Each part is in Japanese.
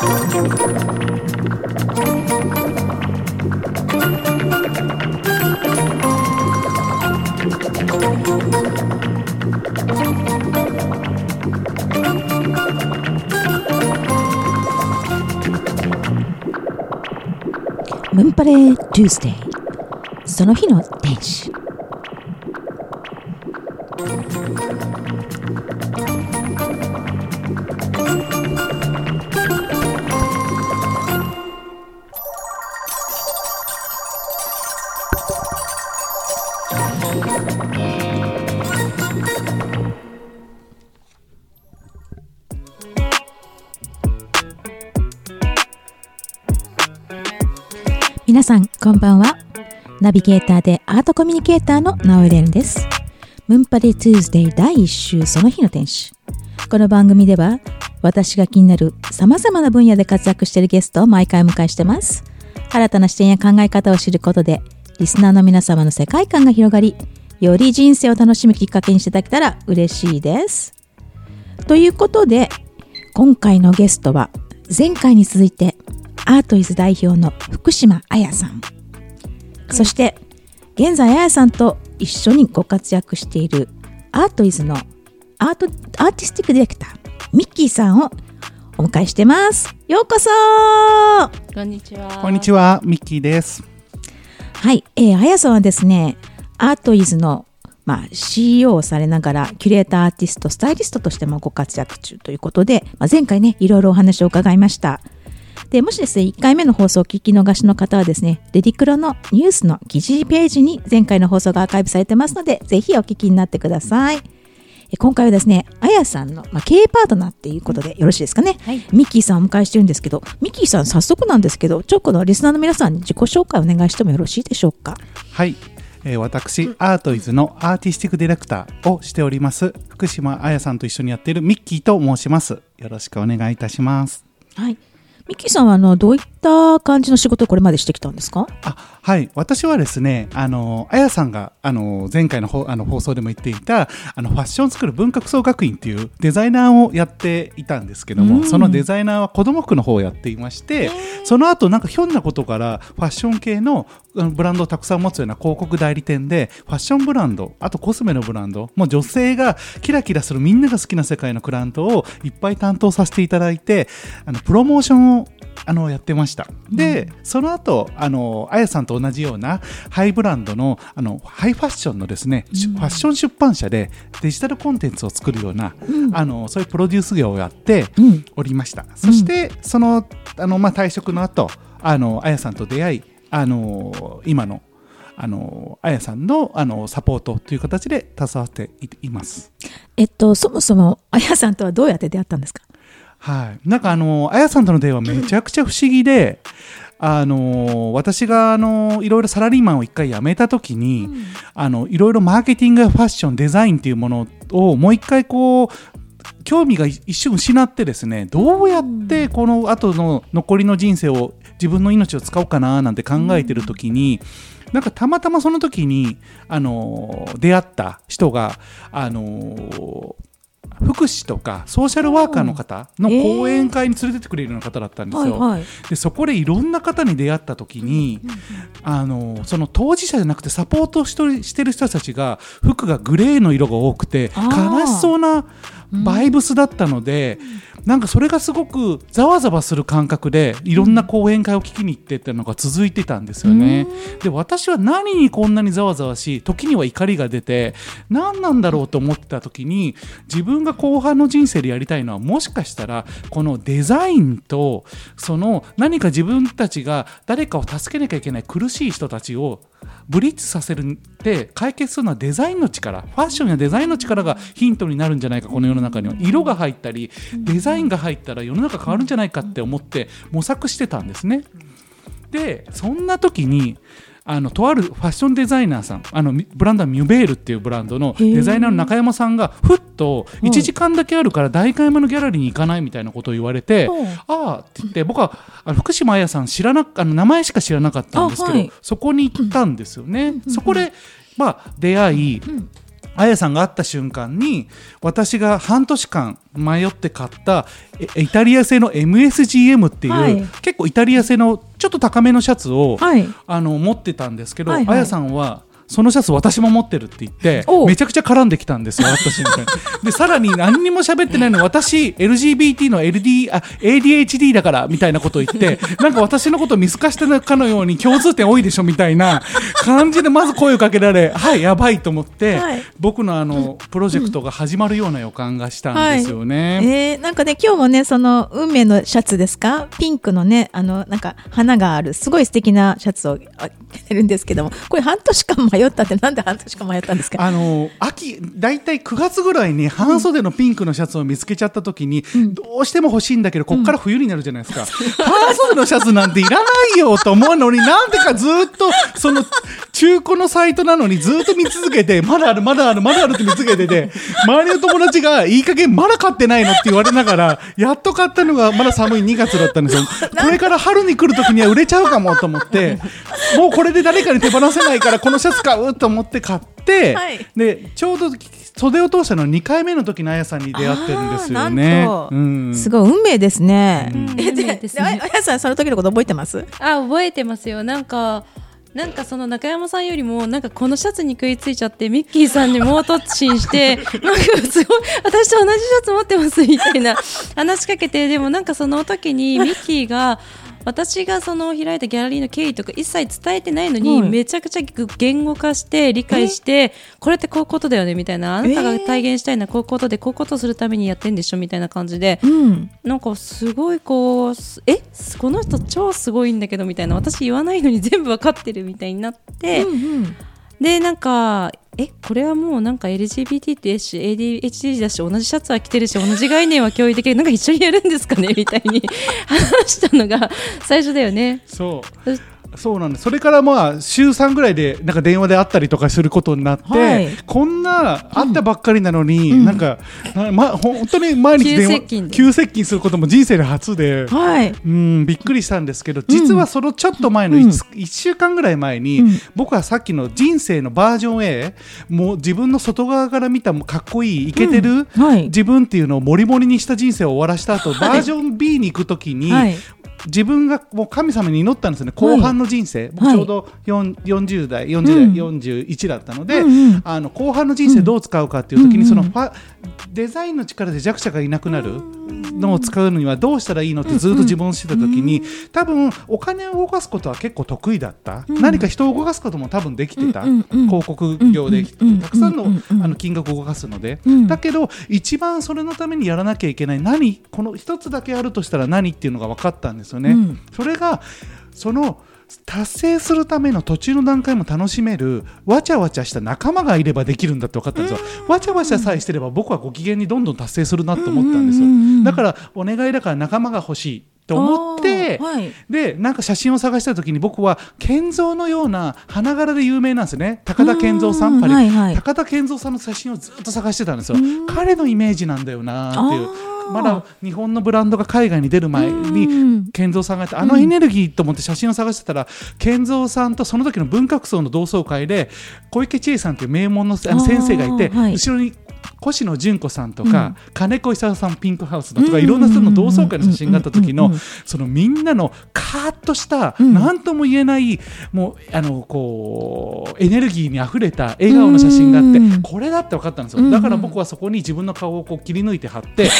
ムンパレー Tuesday その日の天使。こんばんは。ナビゲーターでアートコミュニケーターのナオエレンです。ムンパレ Tuesday 第1週その日の天使この番組では私が気になる様々な分野で活躍しているゲストを毎回迎えしてます。新たな視点や考え方を知ることでリスナーの皆様の世界観が広がりより人生を楽しむきっかけにしていただけたら嬉しいです。ということで今回のゲストは前回に続いてアートイズ代表の福島彩さん。そして現在彩さんと一緒にご活躍しているアートイズのアートアーティスティックディレクターミッキーさんをお迎えしてます。ようこそ。こんにちは。こんにちは、ミッキーです。はい、えー、彩さんはですねアートイズのまあ、CEO をされながらキュレーターアーティストスタイリストとしてもご活躍中ということで、まあ、前回ねいろいろお話を伺いましたでもしですね1回目の放送を聞き逃しの方はですねレディクロのニュースの記事ページに前回の放送がアーカイブされてますのでぜひお聞きになってくださいえ今回はですねあやさんの、まあ、経営パートナーっていうことでよろしいですかね、はいミッキーさんをお迎えしてるんですけどミッキーさん早速なんですけどちょっとこのリスナーの皆さんに自己紹介お願いしてもよろしいでしょうか？はい、えー私、アートイズのアーティスティックディレクターをしております、福島彩さんと一緒にやっているミッキーと申します。よろしくお願いいたします。はい。ミッキーさんはあのどういった感じの仕事をこれまでしてきたんですか？あはい、私はですね、あの、あやさんが、あの、前回のほあの放送でも言っていた、あの、ファッションスクール文化服装学院っていうデザイナーをやっていたんですけども、うん。そのデザイナーは子供服の方をやっていまして、その後なんかひょんなことからファッション系のブランドをたくさん持つような広告代理店でファッションブランドあとコスメのブランドもう女性がキラキラするみんなが好きな世界のクライアントをいっぱい担当させていただいてあのプロモーションをあのやってましたで、その後あのあやさんと同じようなハイブランドのあのハイファッションのですね、しファッション出版社でデジタルコンテンツを作るような、あのそういうプロデュース業をやってうん。おりました、そしてそのあの、まあ、退職の後あのあやさんと出会いあの今のあのあやさんのあのサポートという形で携わっていいます。えっとそもそもあやさんとはどうやって出会ったんですか？はい、なんかあのあやさんとの出会いはめちゃくちゃ不思議で、あの私があのいろいろサラリーマンを一回辞めた時に、あのいろいろマーケティングやファッションデザインっていうものをもう一回こう興味が一瞬失ってですねどうやってこの後の残りの人生を自分の命を使おうかななんて考えてる時に、なんかたまたまその時にあの出会った人があの福祉とかソーシャルワーカーの方の講演会に連れてってくれるような方だったんですよ。はい。でそこでいろんな方に出会った時に、あのその当事者じゃなくてサポートしとりしてる人たちが服がグレーの色が多くて悲しそうなバイブスだったので、なんかそれがすごくざわざわする感覚でいろんな講演会を聞きに行ってっていうのが続いてたんですよね。で私は何にこんなにざわざわし時には怒りが出て何なんだろうと思ってた時に自分が後半の人生でやりたいのはもしかしたらこのデザインとその何か自分たちが誰かを助けなきゃいけない苦しい人たちをブリッジさせるって解決するのはデザインの力ファッションやデザインの力がヒントになるんじゃないかこの世の中には。色が入ったりデザインが入ったら世の中変わるんじゃないかって思って模索してたんですね。でそんな時にあのとあるファッションデザイナーさんあのみブランドはミュベールっていうブランドのデザイナーの中山さんがふっと1時間だけあるから代官山のギャラリーに行かないみたいなことを言われて、うん。ああって言って僕はあの福島彩さん知らなあの名前しか知らなかったんですけど、あはい。そこに行ったんですよね。そこで、まあ、出会い、あやさんが会った瞬間に私が半年間迷って買ったえイタリア製の MSGM っていう、はい。結構イタリア製のちょっと高めのシャツを、はい。あの持ってたんですけど、はいはい。あやさんはそのシャツ私も持ってるって言ってめちゃくちゃ絡んできたんですよ会った瞬間に。でさらに何にも喋ってないの私 LGBT の LD あ ADHD だからみたいなことを言って なんか私のことを見透かしてるかのように共通点多いでしょみたいな感じでまず声をかけられはいやばいと思って、はい。僕のあのプロジェクトが始まるような予感がしたんですよね。えー、なんかね今日もねその運命のシャツですか？ピンクのねあのなんか花があるすごい素敵なシャツをあ着てるんですけどもこれ半年間迷ったってなんで半年間迷ったんですか？あの秋大体9月ぐらいに半袖のピンクのシャツを見つけちゃった時に、どうしても欲しいんだけどこっから冬になるじゃないですか、半袖のシャツなんていらないよと思うのになんでかずっとその中古のサイトなのにずっと見続けてまだあるまだあるまだあるって見続けてて周りの友達がいい加減まだ買ってないの？って言われながらやっと買ったのがまだ寒い2月だったんですよ。これから春に来る時には売れちゃうかもと思ってもうこれで誰かに手放せないからこのシャツ買うと思って買って、はい。でちょうど袖を通したの2回目の時のあやさんに出会ってるんですよね。うん。すごい運命ですね。うん。えであやさんその時のこと覚えてます？あ覚えてますよ。なんかなんかその中山さんよりもなんかこのシャツに食いついちゃってミッキーさんに猛突進して なんかすごい私と同じシャツ持ってますみたいな話しかけてでもなんかその時にミッキーが私がその開いたギャラリーの経緯とか一切伝えてないのに、はい。めちゃくちゃ言語化して理解してこれってこういうことだよねみたいな。あなたが体現したいのはこういうことでこういうことをするためにやってんでしょみたいな感じで。うん。なんかすごいこうすえ？この人超すごいんだけどみたいな。私言わないのに全部わかってるみたいになって、うんうんでなんかえこれはもうなんか LGBT ってし ADHD だし同じシャツは着てるし同じ概念は共有できるなんか一緒にやるんですかねみたいに話したのが最初だよね。そうそうなんですそれからまあ週3ぐらいでなんか電話で会ったりとかすることになって、はいこんな会ったばっかりなのに、うんなんか、なま、本当に毎日電話急接近で急接近することも人生で初で。はい。うん、びっくりしたんですけど実はそのちょっと前の 1,、一週間ぐらい前に、うん僕はさっきの人生のバージョン A もう自分の外側から見たかっこいいイケてる、はい。自分っていうのをモリモリにした人生を終わらした後、バージョン B に行くときに、はい。自分がもう神様に祈ったんですよね。後半の人生、僕はい。ちょうど4 40代40代、うん。41だったので、うんうんあの後半の人生どう使うかっていう時に、うん。そのファデザインの力で弱者がいなくなるのを使うのにはどうしたらいいのってずっと自分をしてた時に、多分お金を動かすことは結構得意だった、うん。何か人を動かすことも多分できてた、広告業でた。くさんの,、あの金額を動かすので、うん。だけど一番それのためにやらなきゃいけない何？この一つだけあるとしたら何？っていうのが分かったんですよね。うん。それがその達成するための途中の段階も楽しめるわちゃわちゃした仲間がいればできるんだって分かったんですよ。わちゃわちゃさえしてれば僕はご機嫌にどんどん達成するなと思ったんですよ。うんうんうんうん。だからお願いだから仲間が欲しいと思ってはい。でなんか写真を探した時に僕は健三のような花柄で有名なんですよね。高田健三さうんんパリ、はいはい。高田健三さんの写真をずっと探してたんですよ。うん。彼のイメージなんだよなっていうまだ日本のブランドが海外に出る前うん。に健三さんがいてあのエネルギーと思って写真を探してたら健三さんとその時の文学層の同窓会で小池千恵さんという名門のあの先生がいて後ろに越野純子さんとか、うん。金子久さんピンクハウスのとか、うん。いろんな人の同窓会の写真があった時のそのみんなのカーッとしたうん。何とも言えないもうあのこうエネルギーにあふれた笑顔の写真があってうん。これだって分かったんですよ。だから僕はそこに自分の顔をこう切り抜いて貼って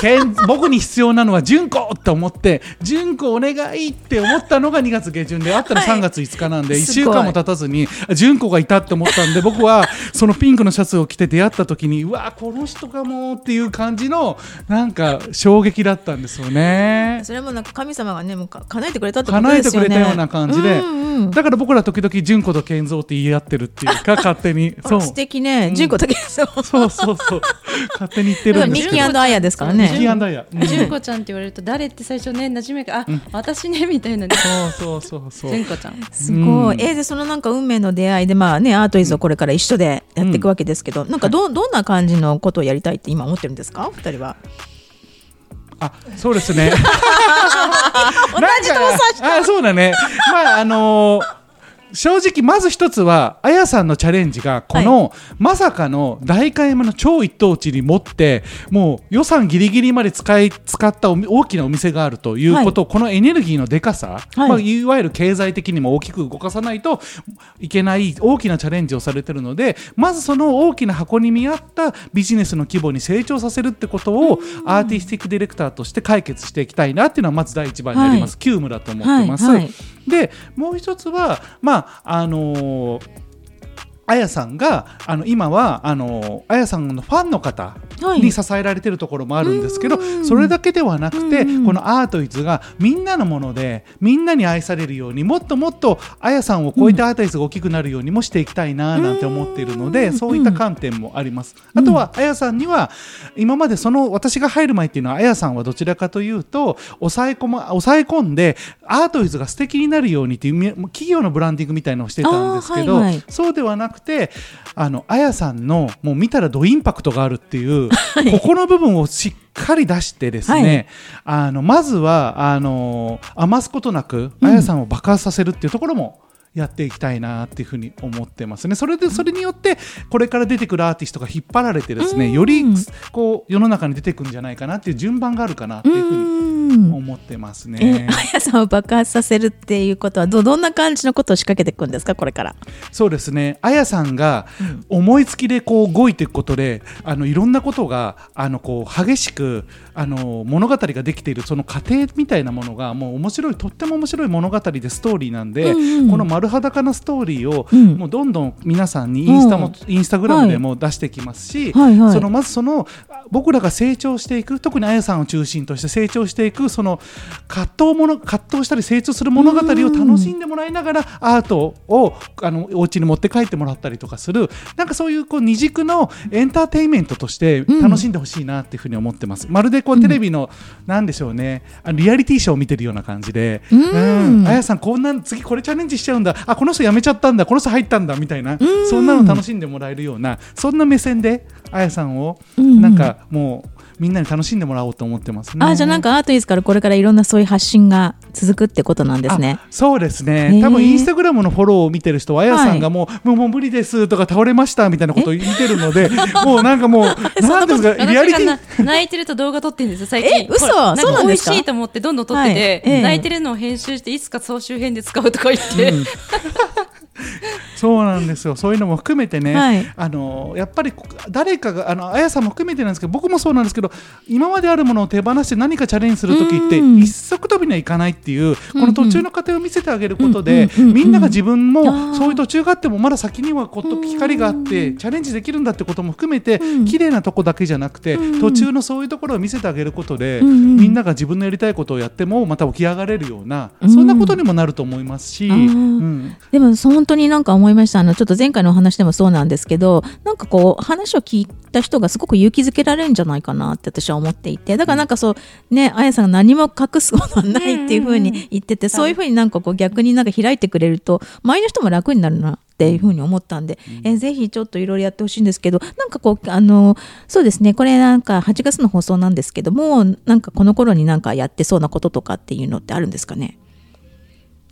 けん僕に必要なのは純子って思って純子お願いって思ったのが2月下旬であったらはい。3月5日なんで1すごい。週間も経たずに純子がいたって思ったんで僕はそのピンクのシャツを着て出会った時にうわこの人かもっていう感じのなんか衝撃だったんですよね。それもなんか神様がねもうか叶えてくれたってこと叶えてですよね。くれたような感じで、うんうんだから僕ら時々純子と健三って言い合ってるっていうか勝手に そう素敵ね。純子だけそう。そうそうそう勝手に言ってるんですミッキーアヤですからね。ミッキーアヤ、うん。純子ちゃん。って言われると誰って最初ね馴染みがあ、私ねみたいなね。そうそうそうそう。純子ちゃん。すごい。うん。えーでそのなんか運命の出会いでまあねアートイズをこれから一緒でやっていくわけですけど、なんかどどんな感じのことをやりたいって今思ってるんですか？二人は。あそうですね。同じともさ あそうだね。まああのー正直まず一つはあやさんのチャレンジがこの、まさかの代官山の超一等地に持ってもう予算ギリギリまで使い使ったお大きなお店があるということ、このエネルギーのでかさ、はい。まあ、いわゆる経済的にも大きく動かさないといけない大きなチャレンジをされてるのでまずその大きな箱に見合ったビジネスの規模に成長させるってことをアーティスティックディレクターとして解決していきたいなっていうのはまず第一番にあります、急務だと思ってます。はいはいでもう一つはまああのーあやさんがあの今はあのあやさんのファンの方に支えられてるところもあるんですけど、うんそれだけではなくて、このアートイズがみんなのものでみんなに愛されるようにもっともっとあやさんを超えてアートイズが大きくなるようにもしていきたいななんて思っているので、うんそういった観点もあります。あとはあやさんには今までその私が入る前っていうのはあやさんはどちらかというと抑え込,、ま、抑え込んでアートイズが素敵になるようにっていうみ企業のブランディングみたいなのをしてたんですけど、はいはい。そうではなくてあのあやさんのもう見たらドインパクトがあるっていう、ここの部分をしっかり出してですね、あのまずはあの余すことなくあやさんを爆発させるっていうところもやっていきたいなっていうふうに思ってますね。それでそれによってこれから出てくるアーティストが引っ張られてですね、うん。よりこう世の中に出てくるんじゃないかなっていう順番があるかなっていうふうにうん思ってますえね。あやさんを爆発させるっていうことはどどんな感じのことを仕掛けていくんですかこれから。そうですね。あやさんが思いつきでこう動いていくことで、あのいろんなことがあのこう激しくあの物語ができているその過程みたいなものがもう面白いとっても面白い物語でストーリーなんで、うんうん。この丸裸なストーリーを、うん。もうどんどん皆さんにインスタも、うんインスタグラムでも出してきますし、はいはい。そのまずその僕らが成長していく特にあやさんを中心として成長していくその葛藤もの葛藤したり成長する物語を楽しんでもらいながらアートをあのお家に持って帰ってもらったりとかする。なんかそういうこう二軸のエンターテインメントとして楽しんでほしいなっていうふうに思ってます。まるでこうテレビの、なんでしょうね。あのリアリティショーを見てるような感じで、うん。うん。あやさんこんな次これチャレンジしちゃうんだ。あこの人辞めちゃったんだ。この人入ったんだ。みたいな、そんなの楽しんでもらえるようなそんな目線であやさんをうん。なんかもうみんなに楽しんでもらおうと思ってますね。あじゃあなんかアートイズからこれからいろんなそういう発信が続くってことなんですね。あそうですへねー。多分インスタグラムのフォローを見てる人はあやさんがもう,、もうもう無理ですとか倒れましたみたいなことを言ってるので もうなんかもうなんですかリアリティ泣いてると動画撮ってるんですよ最近。え嘘？そうなんですか？美味しいと思ってどんどん撮ってて、泣いてるのを編集していつか総集編で使うとか言って、そうなんですよ。そういうのも含めてね、はい。あのやっぱりこ誰かがあのあやさんも含めてなんですけど僕もそうなんですけど今まであるものを手放して何かチャレンジする時ってうん。一足飛びにはいかないっていうこの途中の過程を見せてあげることでみんなが自分もそういう途中があってもまだ先にはこと光があってチャレンジできるんだってことも含めてうん。綺麗なとこだけじゃなくてうん。途中のそういうところを見せてあげることでみんなが自分のやりたいことをやってもまた起き上がれるようなうん。そんなことにもなると思いますし。でも本当になんか思いました。あのちょっと前回のお話でもそうなんですけどなんかこう話を聞いた人がすごく勇気づけられるんじゃないかなって私は思っていてだからなんかそうねあやさんが何も隠すことはないっていうふうに言っててそういうふうになんかこう逆になんか開いてくれると周りの人も楽になるなっていうふうに思ったんで、えぜひちょっといろいろやってほしいんですけどなんかこうあのそうですねこれなんか8月の放送なんですけどもなんかこの頃になんかやってそうなこととかっていうのってあるんですかね？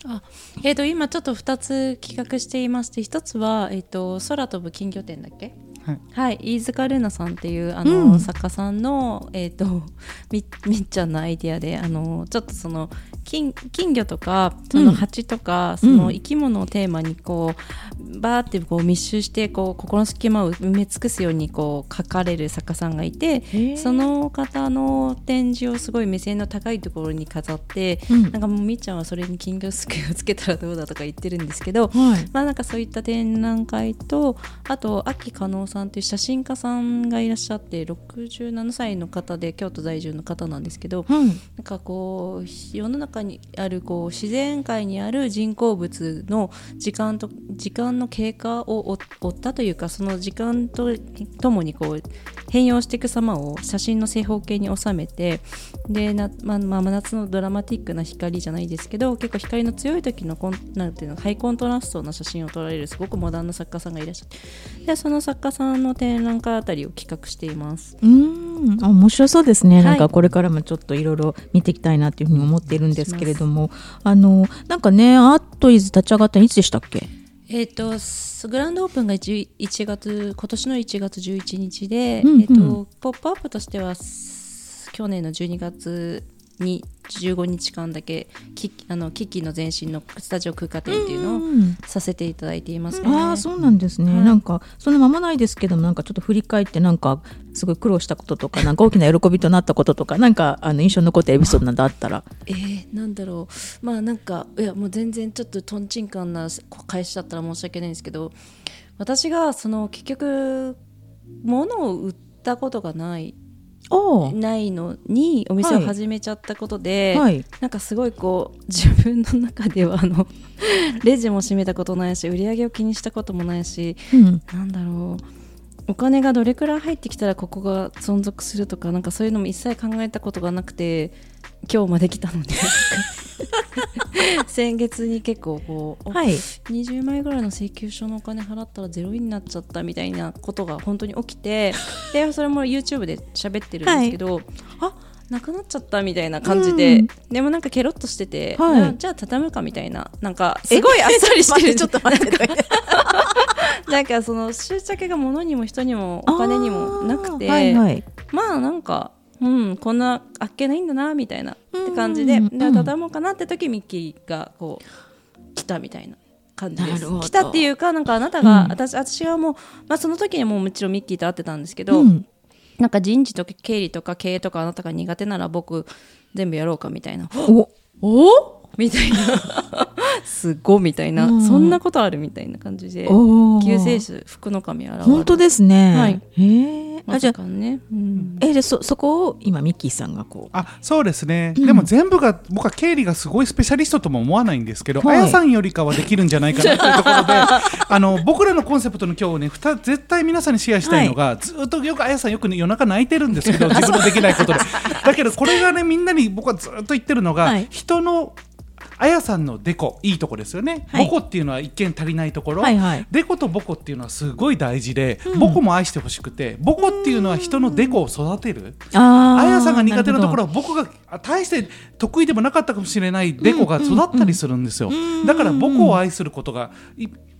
あえー、と今ちょっと2つ企画していまして1つは、えー、と空飛ぶ金魚店だっけ？はい。はい、飯塚ルナさんっていうあの、うん。作家さんの、えー、と みみっちゃんのアイディアであのちょっとその金金魚とかその蜂とか、その生き物をテーマにこうバーってこう密集してこう心の隙間を埋め尽くすようにこう描かれる作家さんがいてー。その方の展示をすごい目線の高いところに飾って、うん。なんかもうみっちゃんはそれに金魚すくいをつけたらどうだとか言ってるんですけど、はい。まあなんかそういった展覧会とあと秋加納さんという写真家さんがいらっしゃって67歳の方で京都在住の方なんですけど、うん。なんかこう世の中にあるこう自然界にある人工物の時間と時間の経過を追追ったというかその時間とともにこう変容していく様を写真の正方形に収めてでな、まあまあ、真夏のドラマティックな光じゃないですけど結構光の強い時のコンなんていうのハイコントラストな写真を撮られるすごくモダンな作家さんがいらっしゃってでその作家ささんの展覧会あたりを企画しています。うーん。あ面白そうですね、はい。なんかこれからもちょっといろいろ見ていきたいなっていうふうに思っているんですけれども。あのなんかねアートイズ立ち上がったのいつでしたっけ？えっ、とすグランドオープンが 1, 1月今年の1月11日で、うんうん。えっ、とポップアップとしてはす去年の12月に15日間だけキあのキッキーの前身のスタジオ空間展っていうのをん。させていただいていますね。ああそうなんですね、はい。なんかそんな間もないですけどもなんかちょっと振り返ってなんかすごい苦労したこととか なんか大きな喜びとなったこととかなんかあの印象に残ったエピソードなどあったら。えー、なんだろう。まあなんかいやもう全然ちょっととんちんかんな返しだったら申し訳ないんですけど私がその結局物を売ったことがないないのにお店を始めちゃったことで、はい。なんかすごいこう自分の中ではあの レジも閉めたことないし売り上げを気にしたこともないしうん。なんだろう。お金がどれくらい入ってきたらここが存続するとかなんかそういうのも一切考えたことがなくて今日まで来たので。先月に結構こう、おはい。20枚ぐらいの請求書のお金払ったらゼロになっちゃったみたいなことが本当に起きてでそれも YouTube で喋ってるんですけど、あなくなっちゃったみたいな感じで、うん。でもなんかケロッとしてて、はい。あじゃあ畳むかみたいななんかすごいあっさりしてる。ちょっと待って。なんかその執着が物にも人にもお金にもなくて、はいはい。まあなんかうんこんなあっけないんだなみたいなって感じで、うん。で畳もうかなって時ミッキーがこう来たみたいな感じです。来たっていうかなんかあなたが、うん。私私はもう、まあ、その時にもうもちろんミッキーと会ってたんですけど、うん。なんか人事とか経理とか経営とかあなたが苦手なら僕全部やろうかみたいな。おお？みたいな。すごいみたいな、うん。そんなことあるみたいな感じで救世主福の神現る。本当ですね。はい。へえ。じゃあうん。えでそそこを今ミッキーさんがこう。あそうですね、でも全部が僕は経理がすごいスペシャリストとも思わないんですけど、はい。あやさんよりかはできるんじゃないかなというところで あの僕らのコンセプトの今日ねふた絶対皆さんにシェアしたいのが、ずっとよくあやさんよく、ね、夜中泣いてるんですけど自分のできないことで。だけどこれがねみんなに僕はずっと言ってるのが、はい。人のあやさんのデコいいとこですよね、はい。ボコっていうのは一見足りないところ、はいはい。デコとボコっていうのはすごい大事で、ボコも愛してほしくてボコっていうのは人のデコを育てる。ああやさんが苦手なところろ。は僕が大して得意でもなかったかもしれないデコが育ったりするんですよ、だから母校を愛することが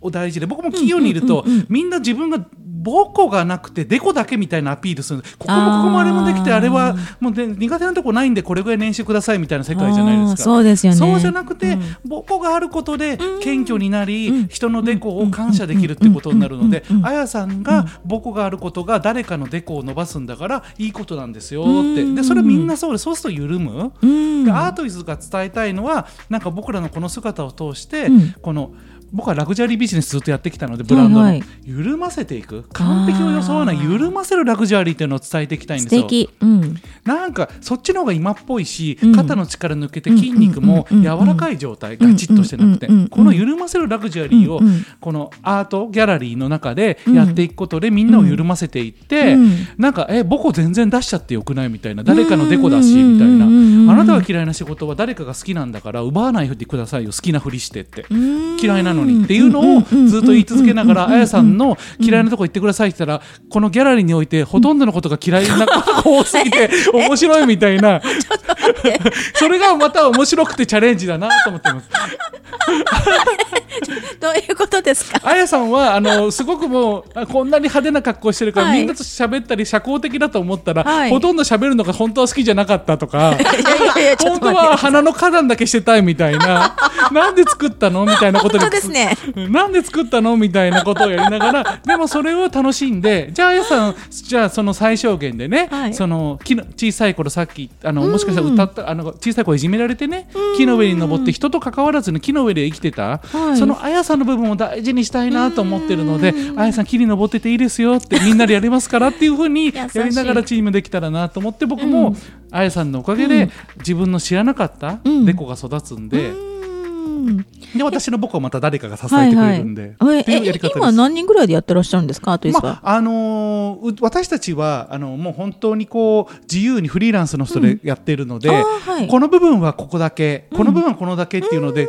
い大事で僕も企業にいると、みんな自分が母校がなくてデコだけみたいなアピールする。ここもここもあれもできてあれはもうで苦手なとこないんでこれぐらい年収くださいみたいな世界じゃないですか。そうですよね。そうじゃなくて、うん。母校があることで謙虚になり、人のデコを感謝できるってことになるので、あやさんが母校があることが誰かのデコを伸ばすんだからいいことなんですよって。でそれみんなそうでそうすると緩む、アートイズが伝えたいのはなんか僕らのこの姿を通して、うん。この僕はラグジュアリービジネスずっとやってきたのでブランドの、はいはい。緩ませていく。完璧を装わない緩ませるラグジュアリーっていうのを伝えていきたいんですよ。素敵。うん。なんかそっちの方が今っぽいし、うん。肩の力抜けて筋肉もうん。うん。うん。うん柔らかい状態、ガチッとしてなくて、うん。うん。うん。うん。この緩ませるラグジュアリーを、うん。うん。このアートギャラリーの中でやっていくことで、みんなを緩ませていって、うん。なんかえボコ全然出しちゃってよくないみたいな。誰かのデコだしみたいな、うん。うん。うん。うん。あなたが嫌いな仕事は誰かが好きなんだから奪わないでくださいよ。好きなふりしてって。うん。嫌いなのにっていうのをずっと言い続けながらあやさんの嫌いなとこ行ってくださいって言ったらこのギャラリーにおいてほとんどのことが嫌いなことが多すぎて面白いみたいなそれがまた面白くてチャレンジだなと思ってます。どういうことですか。あやさんはあのすごくもうあこんなに派手な格好してるから、はいみんなと喋ったり社交的だと思ったら、はいほとんど喋るのが本当は好きじゃなかったとか。いやいやいやちょっ本当は花の花壇だけしてたいみたいななんで作ったのみたいなことに本当ですね なんで作ったのみたいなことをやりながら でもそれを楽しんでじゃああやさんじゃあその最小限でね、はい。その木の小さい頃さっきあのもしかしたら歌ったあの小さい頃いじめられてね木の上に登って人と関わらずに木の上で生きてた、はい。そのあやさんの部分を大事にしたいなと思ってるのであやさん木に登ってていいですよってみんなでやりますからっていうふうに やりながらチームできたらなと思って僕も、あやさんのおかげで自分の知らなかったうん。デコが育つんで、で私の僕はまた誰かが支えてくれるんで、はいはい。っていうやりえ方です。今何人ぐらいでやってらっしゃるんですかまああのーう私たちはあのもう本当にこう自由にフリーランスの人でやっているので、あーはい。この部分はここだけ、この部分はこのだけっていうので、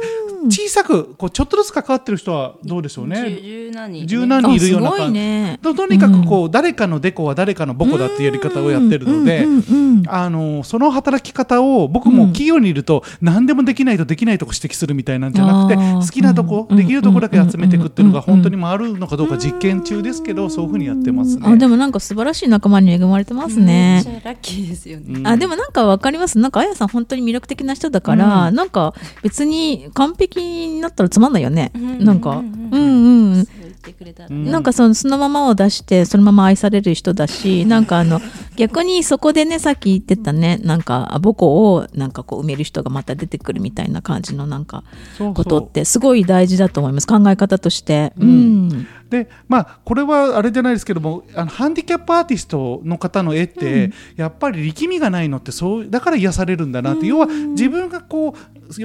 小さくこうちょっとずつ関わってる人はどうでしょうね。十何人。十何人いるような感じ、ね。ととにかくこう、誰かのデコは誰かのボコだっていうやり方をやってるので、うんうんうんあのその働き方を僕も企業にいると何でもできないとできないとこ指摘するみたいなんじゃなくて好きなとこ、うん。できるとこだけ集めていくっていうのが本当に回るのかどうか実験中ですけどそういうふうにやってますね。あでもなん。か素晴らしい仲間に恵まれてますね、ラッキーですよね。うん。あでもなん。かわかりますなん。かあやさん。本当に魅力的な人だから、なん。か別に完璧になったらつまん。ないよね、うん。なん。かううん。ん。うんってくれたらうん。ね。なんかそのそのままを出してそのまま愛される人だし なんかあの逆にそこでねさっき言ってたねなんかあ母校をなんかこう埋める人がまた出てくるみたいな感じのなんかそうそう。ことってすごい大事だと思います。考え方として。ううん。んでまあこれはあれじゃないですけどもあのハンディキャップアーティストの方の絵って、やっぱり力みがないのってそうだから癒されるんだなって、要は自分がこうよ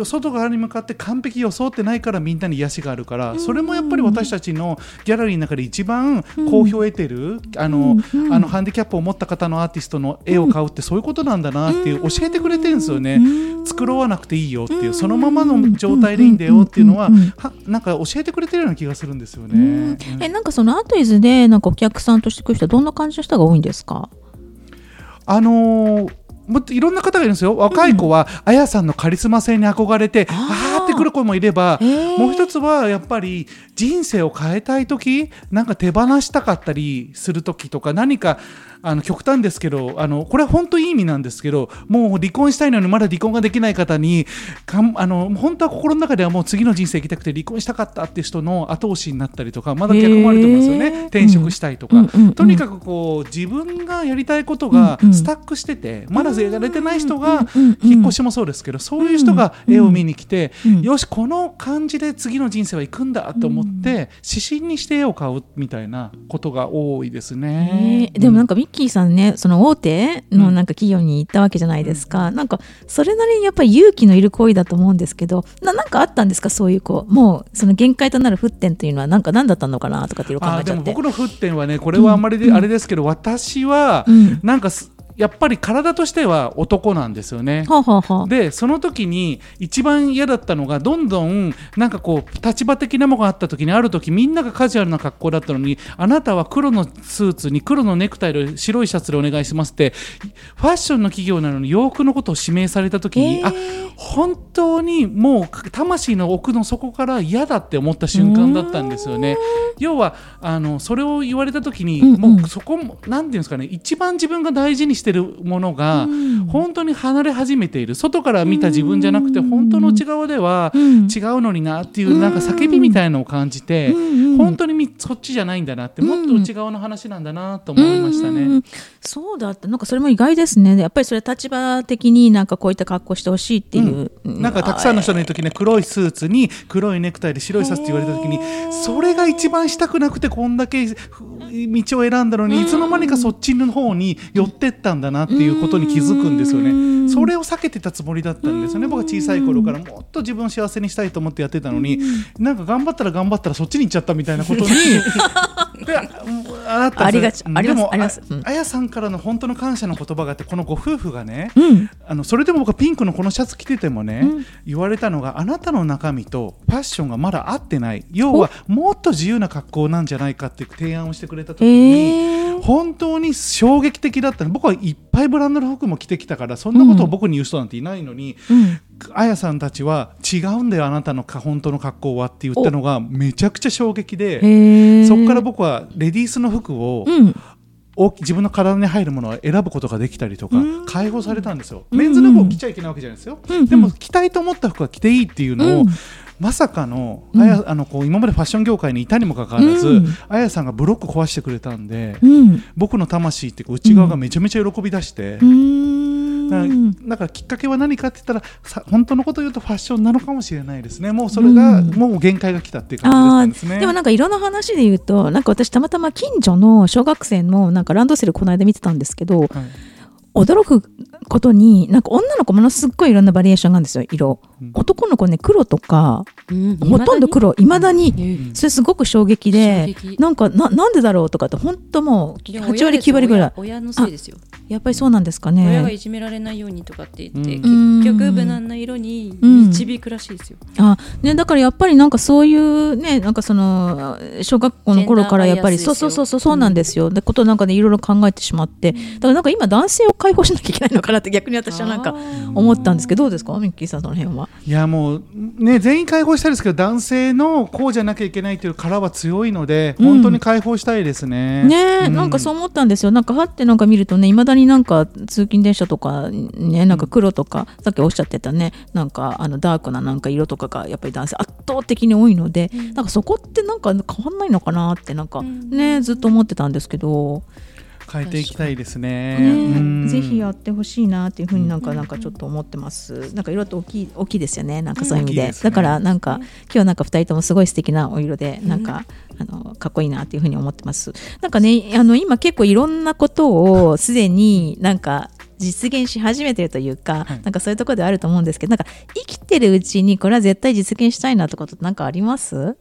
外側に向かって完璧装ってないからみんなに癒しがあるから、それもやっぱり私たちのギャラリーの中で一番好評を得てる、あのあのハンディキャップを持った方のアーティストの絵を買うってそういうことなんだなっていう教えてくれてるんですよね。繕わなくていいよっていうそのままの状態でいいんだよっていうのははなんか教えてくれてるような気がするんですよね。うん。えなんかそのアートイズでなんかお客さんとして来る人はどんな感じの人が多いんですか？あのーいろんな方がいるんですよ。若い子は、あやさんのカリスマ性に憧れてあーってくる子もいれば、へー。もう一つはやっぱり人生を変えたい時なんか手放したかったりする時とか何かあの極端ですけどあのこれは本当いい意味なんですけどもう離婚したいのにまだ離婚ができない方にかんあの本当は心の中ではもう次の人生生きたくて離婚したかったっていう人の後押しになったりとかまだ逆もあると思うんですよね、へー。転職したいとか、うんうんうんとにかくこう自分がやりたいことがうんうんスタックしてて、まだやれてない人がうんうんうん引っ越しもそうですけどそういう人が絵を見に来て、うんよしこの感じで次の人生は行くんだと思って、指針にして絵を買うみたいなことが多いですね。え。ーでもなんかミッキーさんねその大手のなんか企業に行ったわけじゃないですか、なんかそれなりにやっぱり勇気のいる行為だと思うんですけどななんかあったんですか？そういうこうもうその限界となる沸点というのはなんか何だったのかなとかっていろいろ考えちゃって。僕の沸点はねこれはあんまりで、あれですけど私はうん。なんかすやっぱり体としては男なんですよね。はあ、はあはあ、でその時に一番嫌だったのがどんどんなんかこう立場的なものがあった時にある時みんながカジュアルな格好だったのにあなたは黒のスーツに黒のネクタイで白いシャツでお願いしますってファッションの企業なのに洋服のことを指名された時に、えーあ本当にもう魂の奥の底から嫌だって思った瞬間だったんですよね。要はあのそれを言われた時に、うんうんもうそこもなんていうんですかね一番自分が大事にしてるものが、本当に離れ始めている。外から見た自分じゃなくて本当の内側ではうん。違うのになっていうなんか叫びみたいのを感じて、うん。うん本当にみそっちじゃないんだなってもっと内側の話なんだなと思いましたね。うん。そうだった。なんかそれも意外ですね。やっぱりそれは立場的になんかこういった格好してほしいっていう、なんかたくさんの人の時ね黒いスーツに黒いネクタイで白いシャツって言われた時にそれが一番したくなくてこんだけふ道を選んだのにいつの間にかそっちの方に寄ってったんだなっていうことに気づくんですよね。それを避けてたつもりだったんですよね。僕は小さい頃からもっと自分を幸せにしたいと思ってやってたのになんか頑張ったら頑張ったらそっちに行っちゃったみたいなことに であったんですよ。ありがちありますでもああやさんからの本当の感謝の言葉があってこのご夫婦がね、うん。あのそれでも僕はピンクのこのシャツ着ててもね、うん。言われたのがあなたの中身とファッションがまだ合ってない。要はもっと自由な格好なんじゃないかって提案をしてくれた時に、えー本当に衝撃的だったの。僕はいっぱいブランドの服も着てきたからそんなことを僕に言う人なんていないのに、うん。あやさんたちは違うんだよあなたのか本当の格好はって言ったのがめちゃくちゃ衝撃で。そこから僕はレディースの服を自分の体に入るものを選ぶことができたりとか、うん。解放されたんですよ、うん。メンズの服を着ちゃいけないわけじゃないですよ、うん。でも着たいと思った服は着ていいっていうのを、うんまさかの,、うん。あやあのこう今までファッション業界にいたにもかかわらず、うん。あやさんがブロック壊してくれたんで、うん。僕の魂って内側がめちゃめちゃ喜び出して、うーだからんだからきっかけは何かって言ったらさ本当のことを言うとファッションなのかもしれないですね。もうそれが、うん。もう限界が来たっていう感じですね。ーでもなんか色の話で言うとなんか私たまたま近所の小学生のなんかランドセルこの間見てたんですけどはい驚くことになんか女の子ものすっごいいろんなバリエーションがあるんですよ色、うん。男の子ね黒とかうん。ほとんど黒いまだにうんそれすごく衝撃でなんかななんでだろうとかって本当もういや8割9割ぐらい。親親のせいですよ。やっぱりそうなんですかね。親がいじめられないようにとかって言って、うん。結局無難な色にうん。導くらしいですよ、あねだからやっぱりなんかそういうねなんかその小学校の頃からやっぱりそうそうそうそうそうなんですよ、でことなんかねいろいろ考えてしまって。だからなんか今男性を解放しなきゃいけないのかなって逆に私はなんか思ったんですけどどうですか？ミッキーさんその辺は。いやもうね全員解放したいですけど男性のこうじゃなきゃいけないという殻は強いので、うん。本当に解放したいですね。ねえ、うなんかそう思ったんですよ。なんかはってなんか見るとねいまだになんか通勤電車とかねなんか黒とか、さっきおっしゃってたねなんかあのダークななんか色とかがやっぱり男性圧倒的に多いので、うん。なんかそこってなんか変わんないのかなってなんかうん。ねずっと思ってたんですけど、変えていきたいですね。ぜひやってほしいなっていうふうになんかなんかちょっと思ってます。なんか色って大きい大きいですよね。なんかそういう意味で。だからなんか今日なんか二人ともすごい素敵なお色でなんか、あのかっこいいなっていうふうに思ってます。なんかねあの今結構いろんなことをすでになんか実現し始めてるというか、はいなんかそういうところではあると思うんですけど、なんか生きてるうちにこれは絶対実現したいなってことってなんかあります？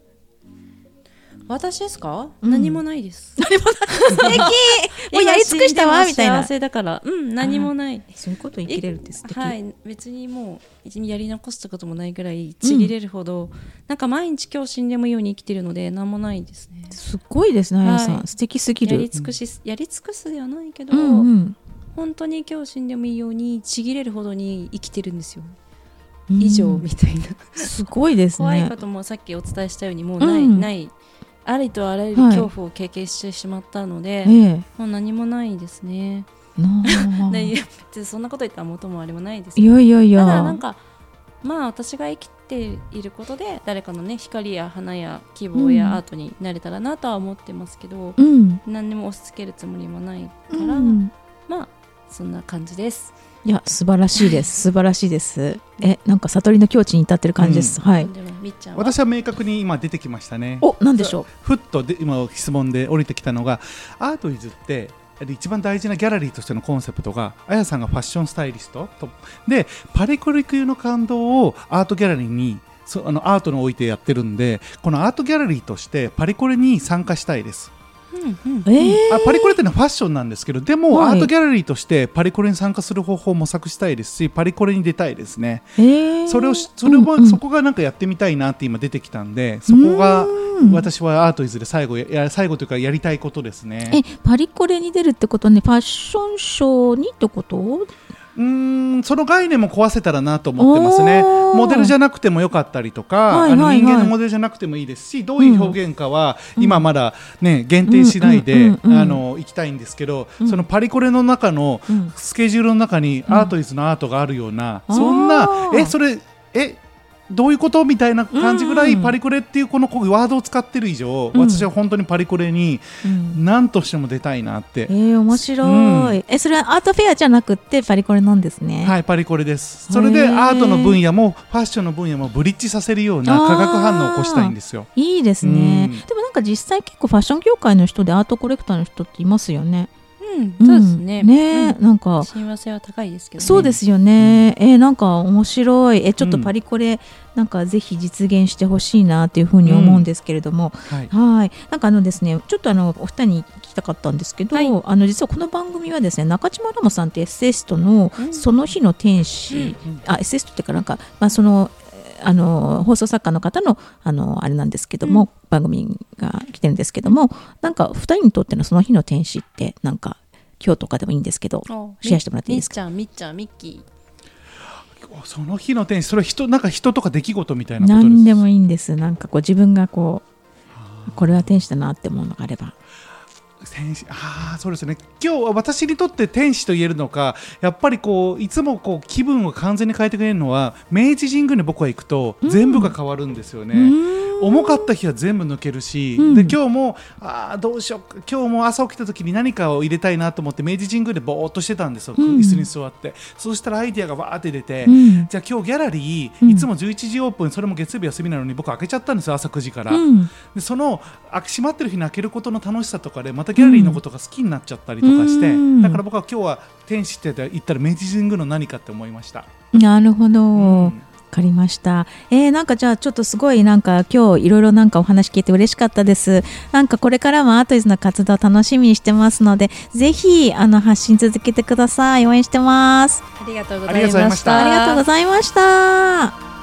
私ですか、うん。何もないです。素敵。もうやり尽くしたわみたいな。幸。せだから。うん何もない。そういうこと生きれるって素敵。はい。別にもうやり残したこともないぐらいちぎれるほど、なんか毎日今日死んでもいいように生きてるので何もない。ですねすっごいですね、あやさん、はい。素敵すぎる。やり尽くし、やり尽くすではないけど、うんうん。本当に今日死んでもいいようにちぎれるほどに生きてるんですよ、うん。以上みたいな。すごいですね。怖いこ。ともさっきお伝えしたようにもうない、うん。ないありとあらゆるはい恐怖を経験してしまったので、ええもう何もないですね。別にそんなこと言ったら元もあれもないですいけどやいやいただなんや。かまあ私が生きていることで誰かのね光や花や希望やうんアートになれたらなとは思ってますけど、うん。何にも押し付けるつもりもないから、うんまあそんな感じです。いや素晴らしいです 素晴らしいです。えなんか悟りの境地に至ってる感じです。はい。でもみっちゃんは私は明確に今出てきましたね。おなんでしょふっとで今質問で降りてきたのがアートイズって一番大事なギャラリーとしてのコンセプトがあやさんがファッションスタイリストとでパリコレ級の感動をアートギャラリーにそあのアートに置いてやってるんでこのアートギャラリーとしてパリコレに参加したいですあパリコレってのはファッションなんですけどでも、はい。アートギャラリーとしてパリコレに参加する方法を模索したいですしパリコレに出たいですねええそれをしそれは、うんうん。そこがなんかやってみたいなって今出てきたんでそこがうん。私はアートイズで最後やや最後というかやりたいことですね。えパリコレに出るってことはねファッションショーにってこと？うーんその概念も壊せたらなと思ってますね。モデルじゃなくてもよかったりとか、はいはいはい。あの人間のモデルじゃなくてもいいですしどういう表現かは今まだね限定しないで、うんあの行きたいんですけど、うん。そのパリコレの中のうん。スケジュールの中にうんアートイズのアートがあるような、そんなえそれえどういうことみたいな感じぐらいうん。パリコレっていうこのワードを使ってる以上、うん。私は本当にパリコレにうん。何としても出たいなって。えー、面白い、えそれはアートフェアじゃなくてパリコレなんですね。はい、パリコレです。それでアートの分野もファッションの分野もブリッジさせるような化学反応を起こしたいんですよ。いいですね、うん。でもなんか実際結構ファッション業界の人でアートコレクターの人っていますよね。うん、そうですね。ん。ね、うん。なんか親和性は高いですけど、ね、そうですよね、えーなんか面白い。えちょっとパリコレ、なんかぜひ実現してほしいなっていうふうに思うんですけれども、はい。はい。なんかあのですねちょっとあのお二人に聞きたかったんですけど、はい。あの実はこの番組はですね中島ラモさんってエッセイストのうん。その日の天使、うんあエッセイストっていうかなんか、まあ、そのえーあの放送作家の方のあのあれなんですけども、うん。番組が来てるんですけどもなんか二人にとってのその日の天使ってなんか今日とかでもいいんですけどおシェアしてもらっていいですか？みっちゃんみっちゃんミッキその日の天使、それは人なんか人とか出来事みたいなことです？何でもいいんです。なんかこう自分がこうこれは天使だなって思うのがあれば天使ああそうですね。今日は私にとって天使と言えるのかやっぱりこういつもこう気分を完全に変えてくれるのは明治神宮に僕は行くと全部が変わるんですよね。うーん。重かった日は全部抜けるし、うん。で今日もあーどうしようか今日も朝起きた時に何かを入れたいなと思って明治神宮でぼーっとしてたんですよ、うん。椅子に座って。そうしたらアイディアがわーって出て、うん。じゃあ今日ギャラリうん。ーいつも11時オープン、それも月曜日休みなのに僕開けちゃったんですよ朝9時から、うん。でそのあ閉まってる日に開けることの楽しさとかでまたギャラリーのことが好きになっちゃったりとかして、うんだから僕は今日は天使って言ったら明治神宮の何かって思いました。なるほど、うんわかりました。えー、なんかじゃあちょっとすごいなんか今日いろいろなんかお話聞いて嬉しかったです。なんかこれからもアートイズの活動楽しみにしてますので、ぜひあの発信続けてください。応援してます。ありがとうごありがとうございましたありがとうございました。